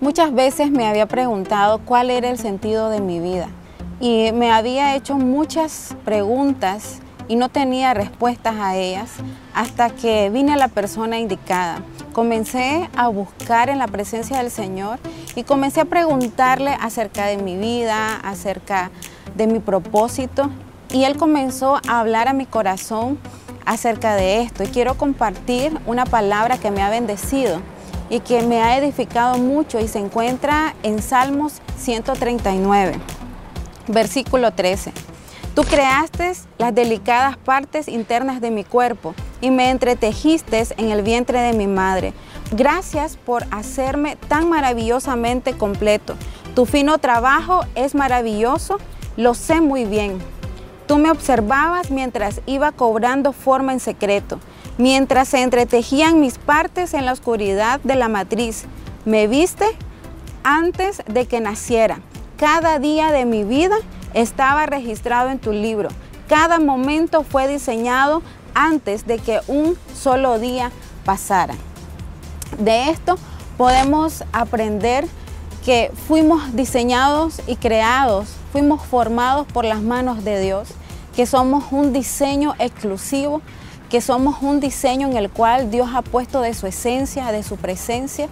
Muchas veces me había preguntado cuál era el sentido de mi vida y me había hecho muchas preguntas y no tenía respuestas a ellas hasta que vine a la persona indicada. Comencé a buscar en la presencia del Señor y comencé a preguntarle acerca de mi vida, acerca de mi propósito y Él comenzó a hablar a mi corazón acerca de esto y quiero compartir una palabra que me ha bendecido y que me ha edificado mucho y se encuentra en Salmos 139, versículo 13. Tú creaste las delicadas partes internas de mi cuerpo y me entretejiste en el vientre de mi madre. Gracias por hacerme tan maravillosamente completo. Tu fino trabajo es maravilloso, lo sé muy bien. Tú me observabas mientras iba cobrando forma en secreto, mientras se entretejían mis partes en la oscuridad de la matriz. Me viste antes de que naciera. Cada día de mi vida estaba registrado en tu libro. Cada momento fue diseñado antes de que un solo día pasara. De esto podemos aprender que fuimos diseñados y creados, fuimos formados por las manos de Dios que somos un diseño exclusivo, que somos un diseño en el cual Dios ha puesto de su esencia, de su presencia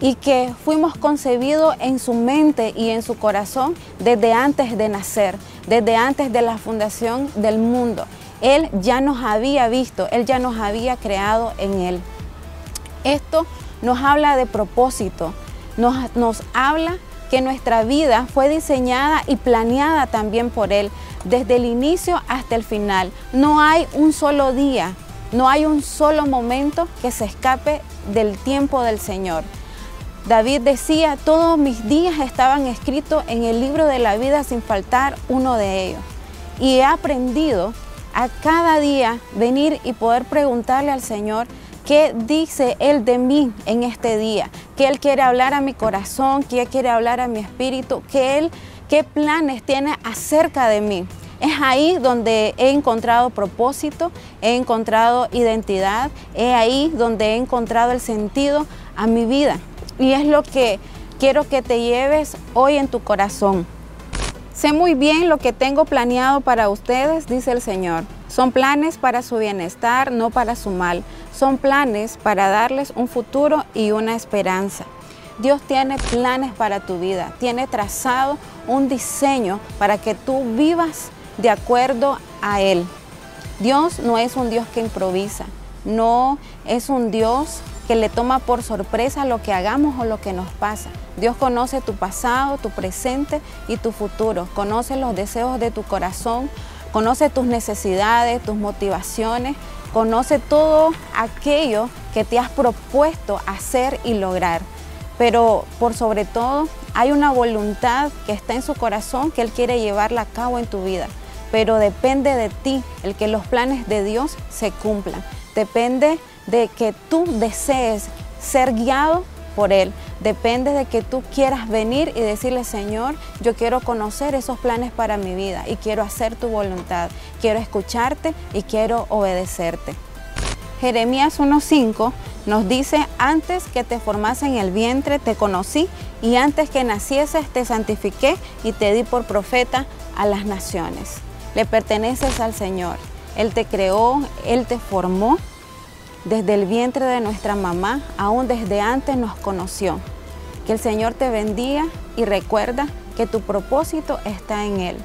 y que fuimos concebidos en su mente y en su corazón desde antes de nacer, desde antes de la fundación del mundo. Él ya nos había visto, Él ya nos había creado en Él. Esto nos habla de propósito, nos, nos habla que nuestra vida fue diseñada y planeada también por Él desde el inicio hasta el final. No hay un solo día, no hay un solo momento que se escape del tiempo del Señor. David decía, todos mis días estaban escritos en el libro de la vida sin faltar uno de ellos. Y he aprendido a cada día venir y poder preguntarle al Señor, ¿qué dice Él de mí en este día? ¿Qué Él quiere hablar a mi corazón? ¿Qué quiere hablar a mi espíritu? ¿Qué Él qué planes tiene acerca de mí. Es ahí donde he encontrado propósito, he encontrado identidad, es ahí donde he encontrado el sentido a mi vida. Y es lo que quiero que te lleves hoy en tu corazón. Sé muy bien lo que tengo planeado para ustedes, dice el Señor. Son planes para su bienestar, no para su mal. Son planes para darles un futuro y una esperanza. Dios tiene planes para tu vida, tiene trazado un diseño para que tú vivas de acuerdo a Él. Dios no es un Dios que improvisa, no es un Dios que le toma por sorpresa lo que hagamos o lo que nos pasa. Dios conoce tu pasado, tu presente y tu futuro, conoce los deseos de tu corazón, conoce tus necesidades, tus motivaciones, conoce todo aquello que te has propuesto hacer y lograr pero por sobre todo hay una voluntad que está en su corazón que Él quiere llevarla a cabo en tu vida. Pero depende de ti el que los planes de Dios se cumplan. Depende de que tú desees ser guiado por Él. Depende de que tú quieras venir y decirle, Señor, yo quiero conocer esos planes para mi vida y quiero hacer tu voluntad. Quiero escucharte y quiero obedecerte. Jeremías 1.5 nos dice, antes que te formase en el vientre te conocí y antes que nacieses te santifiqué y te di por profeta a las naciones. Le perteneces al Señor. Él te creó, Él te formó desde el vientre de nuestra mamá, aún desde antes nos conoció. Que el Señor te bendiga y recuerda que tu propósito está en Él.